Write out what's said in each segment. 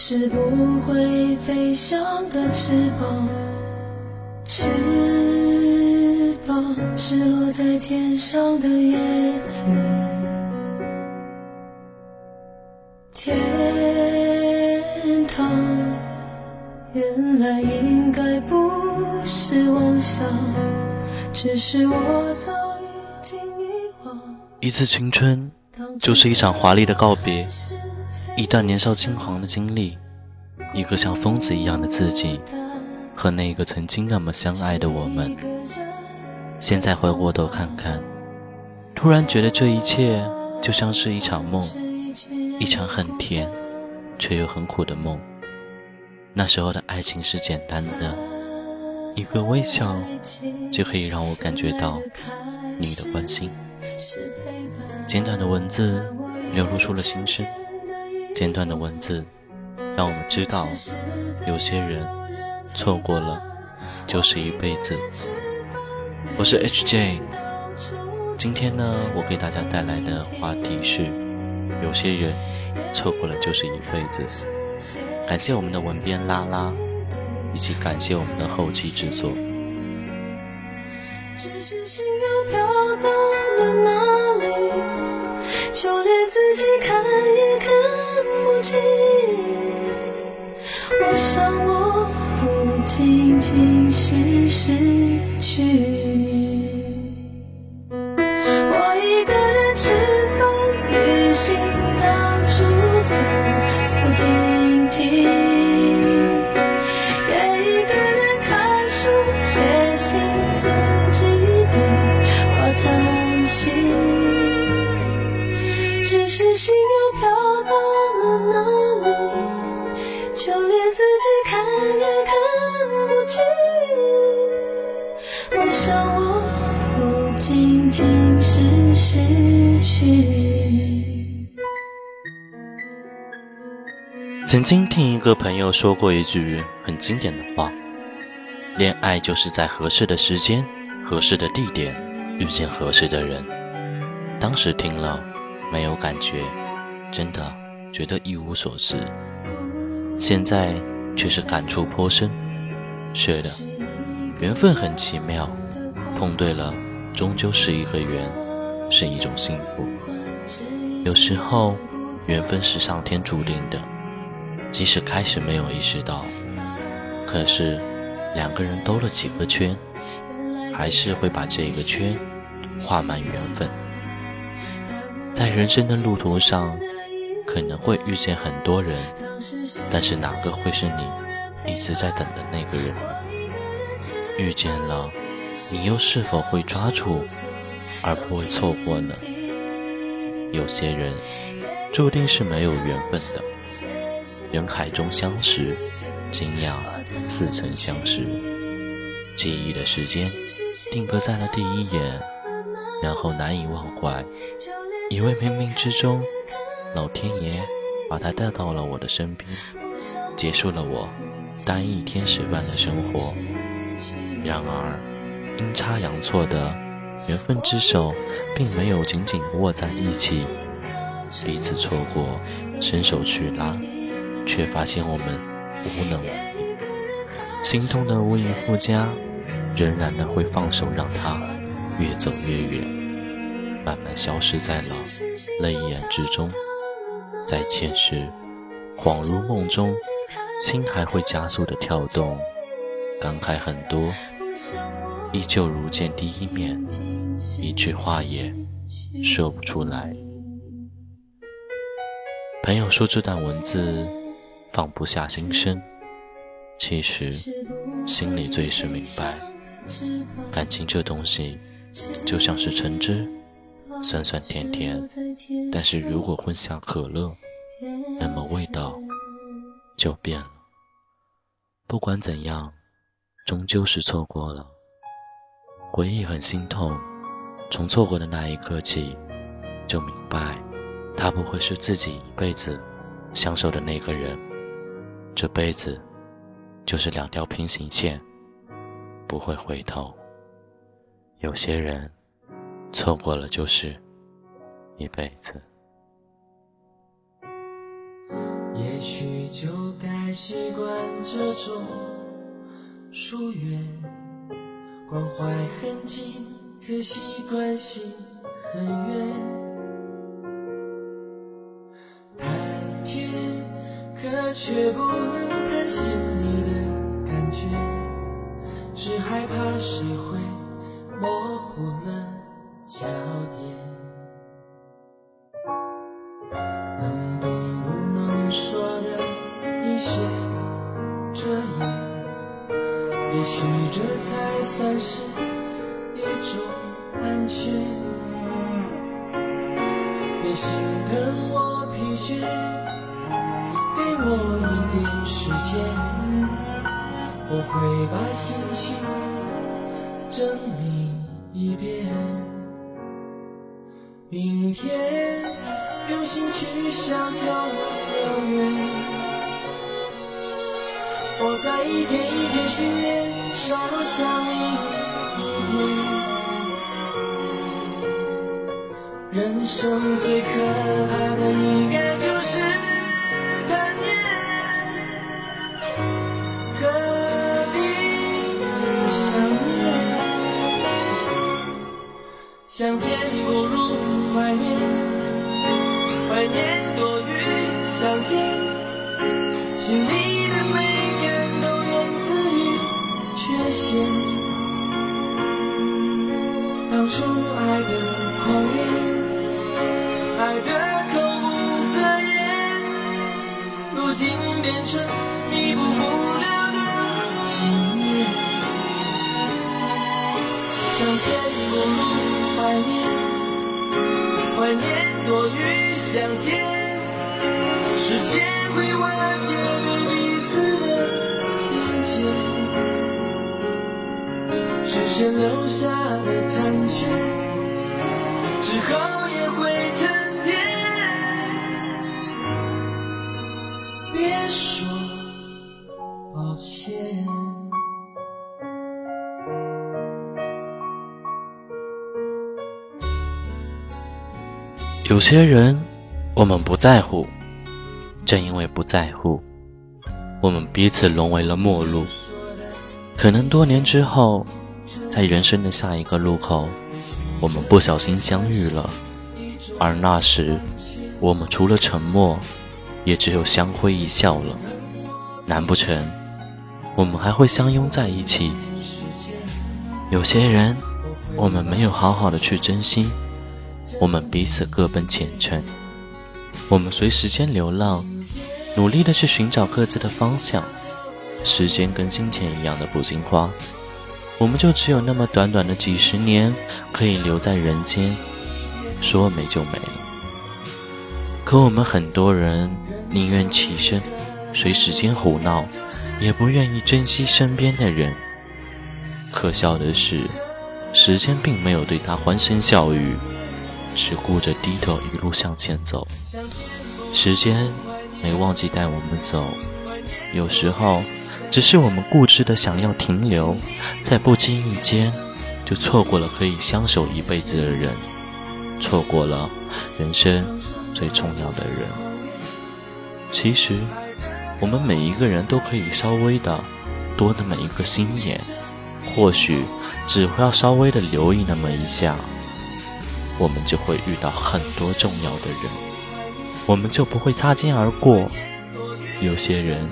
是不会飞翔的翅膀，翅膀是落在天上的叶子。天堂，原来应该不是妄想，只是我早已经遗忘。一次青春，就是一场华丽的告别，一段年少轻狂的经历，一个像疯子一样的自己，和那个曾经那么相爱的我们。现在回过头看看，突然觉得这一切就像是一场梦，一场很甜却又很苦的梦。那时候的爱情是简单的，一个微笑就可以让我感觉到你的关心。简短的文字流露出了心声，简短的文字让我们知道，有些人错过了就是一辈子。我是 HJ，今天呢，我给大家带来的话题是：有些人错过了就是一辈子。感谢我们的文编拉拉，以及感谢我们的后期制作。只是心又飘到了哪我想我不仅仅是失去。自己看也看不清。我想我不仅仅是失去。曾经听一个朋友说过一句很经典的话：“恋爱就是在合适的时间、合适的地点遇见合适的人。”当时听了没有感觉，真的觉得一无所知。现在却是感触颇深。是的，缘分很奇妙，碰对了，终究是一个缘，是一种幸福。有时候，缘分是上天注定的。即使开始没有意识到，可是两个人兜了几个圈，还是会把这个圈画满缘分。在人生的路途上，可能会遇见很多人，但是哪个会是你一直在等的那个人？遇见了，你又是否会抓住，而不会错过呢？有些人注定是没有缘分的。人海中相识，惊讶似曾相识。记忆的时间定格在了第一眼，然后难以忘怀。以为冥冥之中，老天爷把他带到了我的身边，结束了我单一天使般的生活。然而，阴差阳错的缘分之手，并没有紧紧握在一起，彼此错过，伸手去拉。却发现我们无能为力，心痛的无以复加，仍然的会放手让他越走越远，慢慢消失在了泪眼之中。再见时，恍如梦中，心还会加速的跳动，感慨很多，依旧如见第一面，一句话也说不出来。朋友说这段文字。放不下心声，其实心里最是明白，感情这东西就像是橙汁，酸酸甜甜，但是如果混下可乐，那么味道就变了。不管怎样，终究是错过了，回忆很心痛。从错过的那一刻起，就明白，他不会是自己一辈子相守的那个人。这辈子就是两条平行线，不会回头。有些人错过了就是一辈子。也许就该习惯这种疏远，关怀很近，可惜关系很远。谈天，可却不能谈心里的感觉，只害怕谁会模糊了也许这才算是一种安全。别心疼我疲倦，给我一点时间，我会把心情整理一遍。明天用心去想就有我在一天一天训练，少想你一点。人生最可怕的应该就是贪念，何必想念？相见不如怀念，怀念多于相见，心里的美。当初爱的狂烈，爱的口不择言，如今变成弥补不了的纪念。相见不如怀念，怀念多于相见，时间会瓦解对彼此的偏见。只剩留下的残缺，之后也会沉淀。别说抱歉。有些人，我们不在乎，正因为不在乎，我们彼此沦为了陌路。可能多年之后。在人生的下一个路口，我们不小心相遇了，而那时，我们除了沉默，也只有相挥一笑了。难不成，我们还会相拥在一起？有些人，我们没有好好的去珍惜，我们彼此各奔前程，我们随时间流浪，努力的去寻找各自的方向。时间跟金钱一样的不经花。我们就只有那么短短的几十年可以留在人间，说没就没了。可我们很多人宁愿起身随时间胡闹，也不愿意珍惜身边的人。可笑的是，时间并没有对他欢声笑语，只顾着低头一路向前走。时间没忘记带我们走，有时候。只是我们固执的想要停留，在不经意间就错过了可以相守一辈子的人，错过了人生最重要的人。其实，我们每一个人都可以稍微的多那么一个心眼，或许只要稍微的留意那么一下，我们就会遇到很多重要的人，我们就不会擦肩而过。有些人。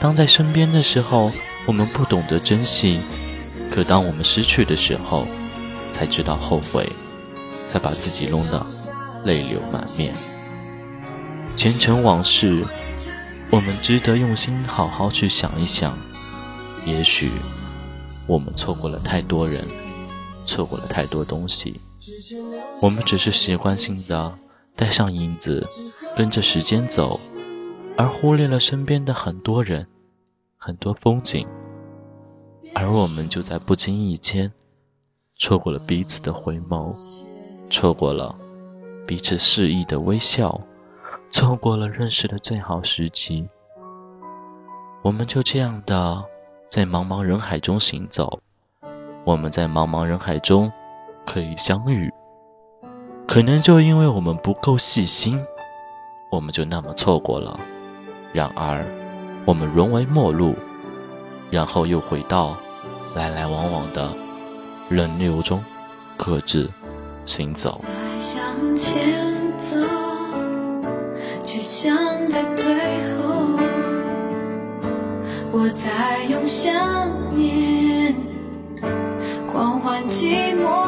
当在身边的时候，我们不懂得珍惜；可当我们失去的时候，才知道后悔，才把自己弄得泪流满面。前尘往事，我们值得用心好好去想一想。也许我们错过了太多人，错过了太多东西，我们只是习惯性的带上影子，跟着时间走。而忽略了身边的很多人，很多风景，而我们就在不经意间，错过了彼此的回眸，错过了彼此示意的微笑，错过了认识的最好时机。我们就这样的在茫茫人海中行走，我们在茫茫人海中可以相遇，可能就因为我们不够细心，我们就那么错过了。然而，我们沦为陌路，然后又回到来来往往的人流中，各自行走。在向前走，却像在退后。我在用想念狂欢寂寞。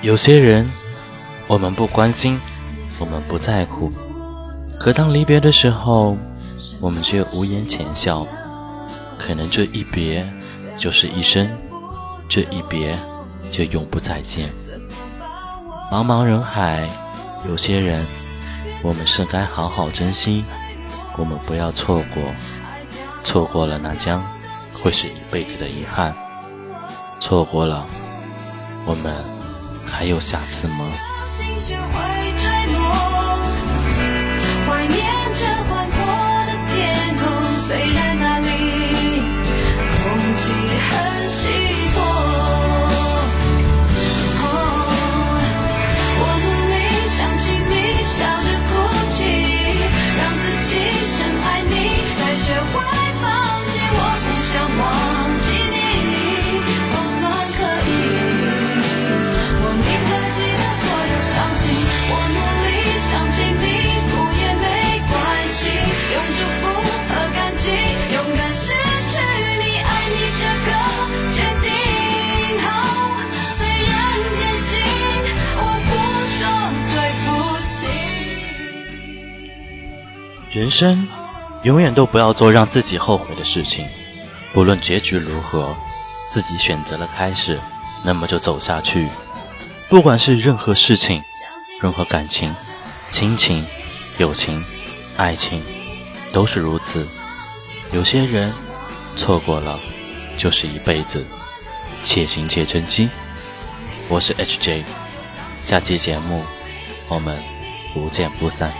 有些人，我们不关心，我们不在乎，可当离别的时候，我们却无言浅笑。可能这一别就是一生，这一别就永不再见。茫茫人海，有些人，我们是该好好珍惜，我们不要错过，错过了那将会是一辈子的遗憾，错过了，我们还有下次吗？人生永远都不要做让自己后悔的事情，不论结局如何，自己选择了开始，那么就走下去。不管是任何事情、任何感情、亲情、友情、爱情，都是如此。有些人错过了，就是一辈子，且行且珍惜。我是 HJ，下期节目我们不见不散。